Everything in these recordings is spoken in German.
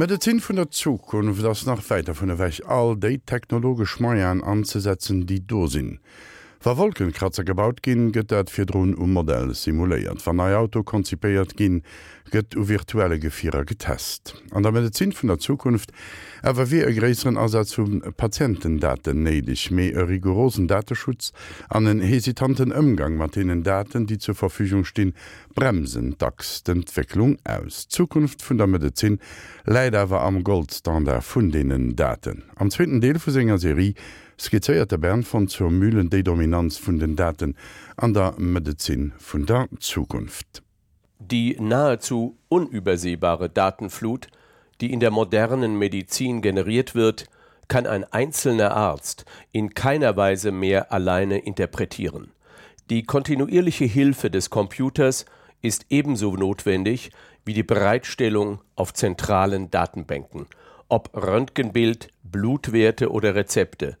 Medizin vun der Zukunft ass nach weiter vun der Wäch all déi technologisch Meiern anzusetzen, die do sinn. Wa Wolkenkratzer gebaut ginn gëtt et fir Drun um Modell simuléiert. Wann ei Auto konzipéiert ginn, gëtt u virtuelle Gevierer getest. An der Medizin vun der Zukunft ewer wie e gréeren Ersatz zum Patientendaten nedig méi e rigorosen Datenschutz an den hesitanten ëmgang mat denen Daten, die zur Verfügung stehn, bremsen dacks d'Entwicklung aus. Zukunft vun der Medizin leider awer am Goldstandard vun denen Daten. Am zweiten Deel vu Sänger Serie skizziert der Bern von zur mühlen Dedominanz vun den Daten an der Medizin vun der Zukunft. Die nahezu unübersehbare Datenflut, die in der modernen Medizin generiert wird, kann ein einzelner Arzt in keiner Weise mehr alleine interpretieren. Die kontinuierliche Hilfe des Computers ist ebenso notwendig wie die Bereitstellung auf zentralen Datenbänken, ob Röntgenbild, Blutwerte oder Rezepte,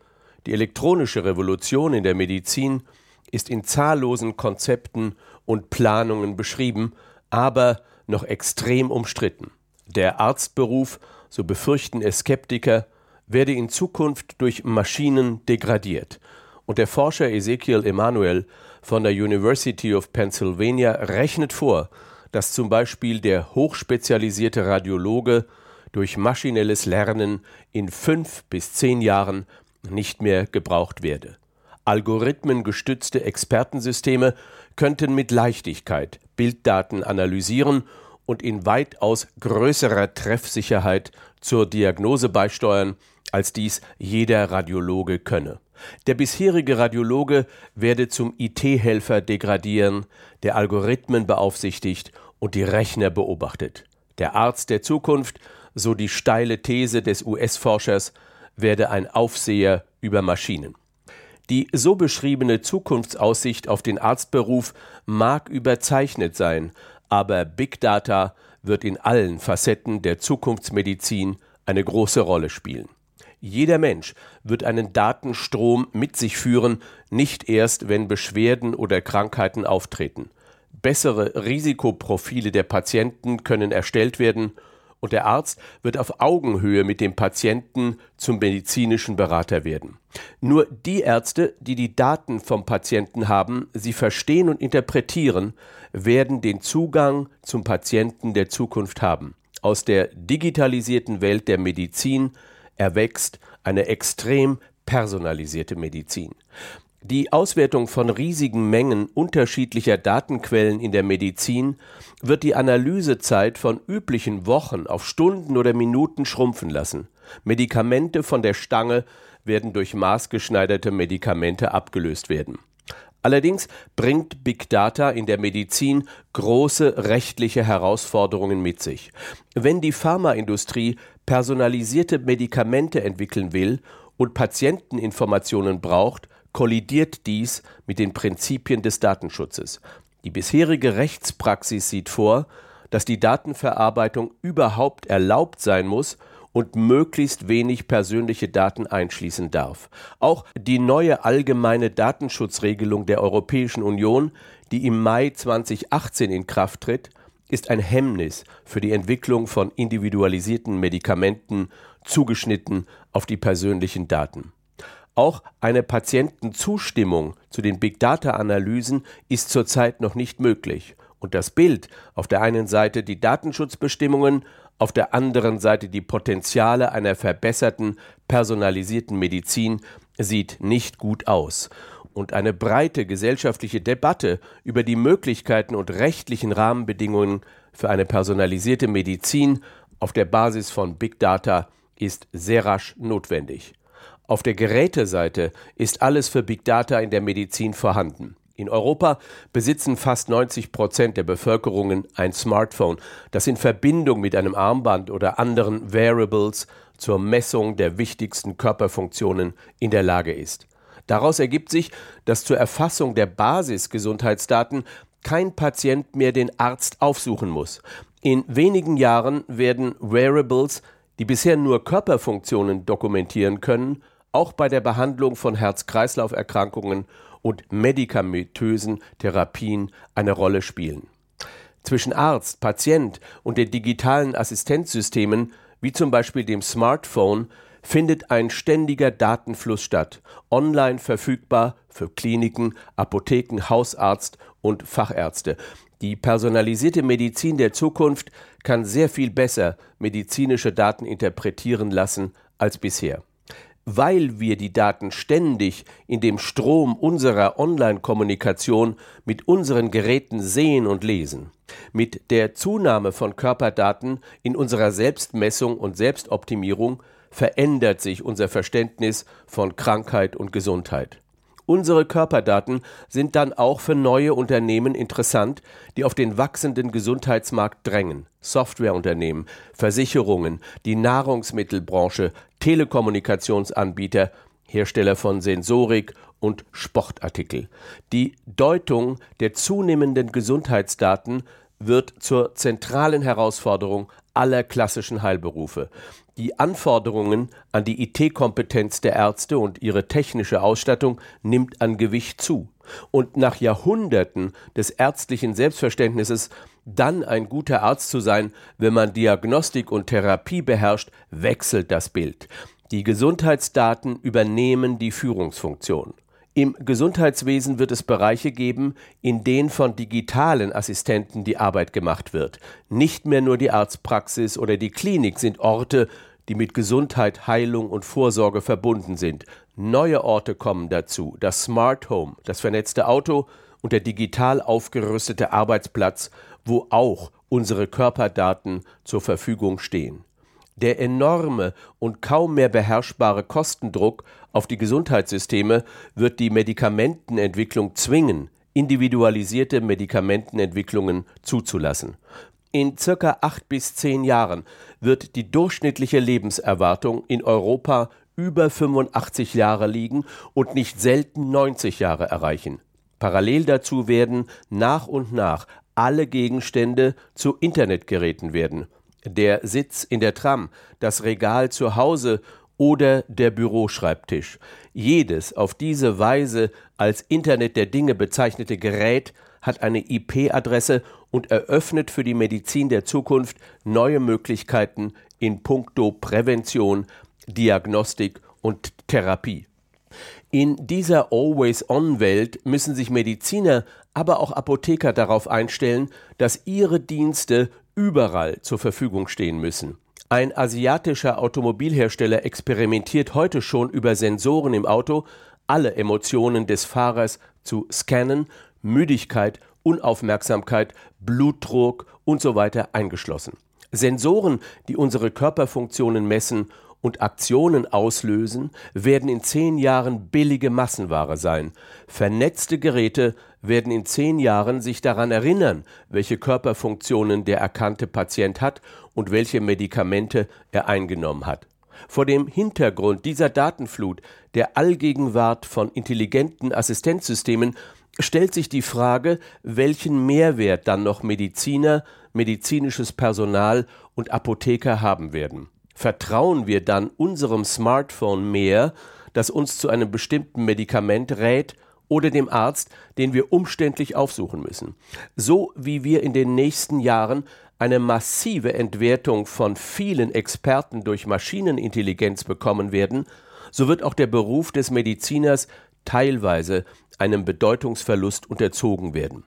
die elektronische Revolution in der Medizin ist in zahllosen Konzepten und Planungen beschrieben, aber noch extrem umstritten. Der Arztberuf, so befürchten es Skeptiker, werde in Zukunft durch Maschinen degradiert. Und der Forscher Ezekiel Emanuel von der University of Pennsylvania rechnet vor, dass zum Beispiel der hochspezialisierte Radiologe durch maschinelles Lernen in fünf bis zehn Jahren nicht mehr gebraucht werde. Algorithmengestützte Expertensysteme könnten mit Leichtigkeit Bilddaten analysieren und in weitaus größerer Treffsicherheit zur Diagnose beisteuern, als dies jeder Radiologe könne. Der bisherige Radiologe werde zum IT-Helfer degradieren, der Algorithmen beaufsichtigt und die Rechner beobachtet. Der Arzt der Zukunft, so die steile These des US-Forschers, werde ein Aufseher über Maschinen. Die so beschriebene Zukunftsaussicht auf den Arztberuf mag überzeichnet sein, aber Big Data wird in allen Facetten der Zukunftsmedizin eine große Rolle spielen. Jeder Mensch wird einen Datenstrom mit sich führen, nicht erst, wenn Beschwerden oder Krankheiten auftreten. Bessere Risikoprofile der Patienten können erstellt werden und der Arzt wird auf Augenhöhe mit dem Patienten zum medizinischen Berater werden. Nur die Ärzte, die die Daten vom Patienten haben, sie verstehen und interpretieren, werden den Zugang zum Patienten der Zukunft haben. Aus der digitalisierten Welt der Medizin erwächst eine extrem personalisierte Medizin. Die Auswertung von riesigen Mengen unterschiedlicher Datenquellen in der Medizin wird die Analysezeit von üblichen Wochen auf Stunden oder Minuten schrumpfen lassen. Medikamente von der Stange werden durch maßgeschneiderte Medikamente abgelöst werden. Allerdings bringt Big Data in der Medizin große rechtliche Herausforderungen mit sich. Wenn die Pharmaindustrie personalisierte Medikamente entwickeln will und Patienteninformationen braucht, kollidiert dies mit den Prinzipien des Datenschutzes. Die bisherige Rechtspraxis sieht vor, dass die Datenverarbeitung überhaupt erlaubt sein muss und möglichst wenig persönliche Daten einschließen darf. Auch die neue allgemeine Datenschutzregelung der Europäischen Union, die im Mai 2018 in Kraft tritt, ist ein Hemmnis für die Entwicklung von individualisierten Medikamenten zugeschnitten auf die persönlichen Daten. Auch eine Patientenzustimmung zu den Big Data Analysen ist zurzeit noch nicht möglich. Und das Bild auf der einen Seite die Datenschutzbestimmungen, auf der anderen Seite die Potenziale einer verbesserten, personalisierten Medizin sieht nicht gut aus. Und eine breite gesellschaftliche Debatte über die Möglichkeiten und rechtlichen Rahmenbedingungen für eine personalisierte Medizin auf der Basis von Big Data ist sehr rasch notwendig. Auf der Geräteseite ist alles für Big Data in der Medizin vorhanden. In Europa besitzen fast 90 Prozent der Bevölkerungen ein Smartphone, das in Verbindung mit einem Armband oder anderen Variables zur Messung der wichtigsten Körperfunktionen in der Lage ist. Daraus ergibt sich, dass zur Erfassung der Basisgesundheitsdaten kein Patient mehr den Arzt aufsuchen muss. In wenigen Jahren werden Wearables, die bisher nur Körperfunktionen dokumentieren können, auch bei der Behandlung von Herz-Kreislauf-Erkrankungen und medikamentösen Therapien eine Rolle spielen. Zwischen Arzt, Patient und den digitalen Assistenzsystemen wie zum Beispiel dem Smartphone, findet ein ständiger Datenfluss statt, online verfügbar für Kliniken, Apotheken, Hausarzt und Fachärzte. Die personalisierte Medizin der Zukunft kann sehr viel besser medizinische Daten interpretieren lassen als bisher. Weil wir die Daten ständig in dem Strom unserer Online-Kommunikation mit unseren Geräten sehen und lesen. Mit der Zunahme von Körperdaten in unserer Selbstmessung und Selbstoptimierung verändert sich unser Verständnis von Krankheit und Gesundheit. Unsere Körperdaten sind dann auch für neue Unternehmen interessant, die auf den wachsenden Gesundheitsmarkt drängen. Softwareunternehmen, Versicherungen, die Nahrungsmittelbranche, Telekommunikationsanbieter, Hersteller von Sensorik und Sportartikel. Die Deutung der zunehmenden Gesundheitsdaten wird zur zentralen Herausforderung aller klassischen Heilberufe. Die Anforderungen an die IT-Kompetenz der Ärzte und ihre technische Ausstattung nimmt an Gewicht zu. Und nach Jahrhunderten des ärztlichen Selbstverständnisses dann ein guter Arzt zu sein, wenn man Diagnostik und Therapie beherrscht, wechselt das Bild. Die Gesundheitsdaten übernehmen die Führungsfunktion. Im Gesundheitswesen wird es Bereiche geben, in denen von digitalen Assistenten die Arbeit gemacht wird. Nicht mehr nur die Arztpraxis oder die Klinik sind Orte, die mit Gesundheit, Heilung und Vorsorge verbunden sind. Neue Orte kommen dazu, das Smart Home, das vernetzte Auto und der digital aufgerüstete Arbeitsplatz, wo auch unsere Körperdaten zur Verfügung stehen. Der enorme und kaum mehr beherrschbare Kostendruck auf die Gesundheitssysteme wird die Medikamentenentwicklung zwingen, individualisierte Medikamentenentwicklungen zuzulassen. In circa acht bis zehn Jahren wird die durchschnittliche Lebenserwartung in Europa über 85 Jahre liegen und nicht selten 90 Jahre erreichen. Parallel dazu werden nach und nach alle Gegenstände zu Internetgeräten werden der Sitz in der Tram, das Regal zu Hause oder der Büroschreibtisch. Jedes auf diese Weise als Internet der Dinge bezeichnete Gerät hat eine IP-Adresse und eröffnet für die Medizin der Zukunft neue Möglichkeiten in puncto Prävention, Diagnostik und Therapie. In dieser Always-on-Welt müssen sich Mediziner, aber auch Apotheker darauf einstellen, dass ihre Dienste überall zur Verfügung stehen müssen. Ein asiatischer Automobilhersteller experimentiert heute schon über Sensoren im Auto, alle Emotionen des Fahrers zu scannen, Müdigkeit, Unaufmerksamkeit, Blutdruck und so weiter eingeschlossen. Sensoren, die unsere Körperfunktionen messen und Aktionen auslösen, werden in zehn Jahren billige Massenware sein. Vernetzte Geräte werden in zehn Jahren sich daran erinnern, welche Körperfunktionen der erkannte Patient hat und welche Medikamente er eingenommen hat. Vor dem Hintergrund dieser Datenflut, der Allgegenwart von intelligenten Assistenzsystemen, stellt sich die Frage, welchen Mehrwert dann noch Mediziner, medizinisches Personal und Apotheker haben werden vertrauen wir dann unserem Smartphone mehr, das uns zu einem bestimmten Medikament rät oder dem Arzt, den wir umständlich aufsuchen müssen. So wie wir in den nächsten Jahren eine massive Entwertung von vielen Experten durch Maschinenintelligenz bekommen werden, so wird auch der Beruf des Mediziners teilweise einem Bedeutungsverlust unterzogen werden.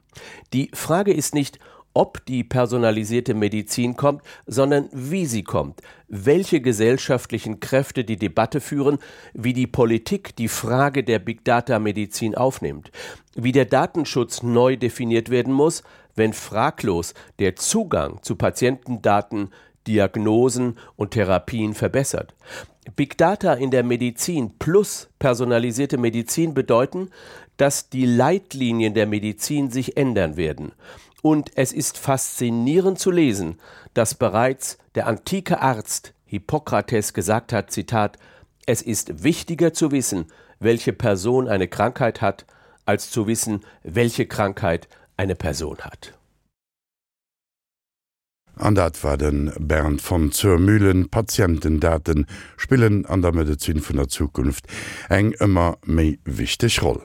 Die Frage ist nicht, ob die personalisierte Medizin kommt, sondern wie sie kommt, welche gesellschaftlichen Kräfte die Debatte führen, wie die Politik die Frage der Big Data Medizin aufnimmt, wie der Datenschutz neu definiert werden muss, wenn fraglos der Zugang zu Patientendaten, Diagnosen und Therapien verbessert. Big Data in der Medizin plus personalisierte Medizin bedeuten, dass die Leitlinien der Medizin sich ändern werden und es ist faszinierend zu lesen, dass bereits der antike Arzt Hippokrates gesagt hat, Zitat, es ist wichtiger zu wissen, welche Person eine Krankheit hat, als zu wissen, welche Krankheit eine Person hat. An dat war den Bern von Zürmühlen Patientendaten spillen an der Medizin vun der Zukunft eng immer méi wichtig roll.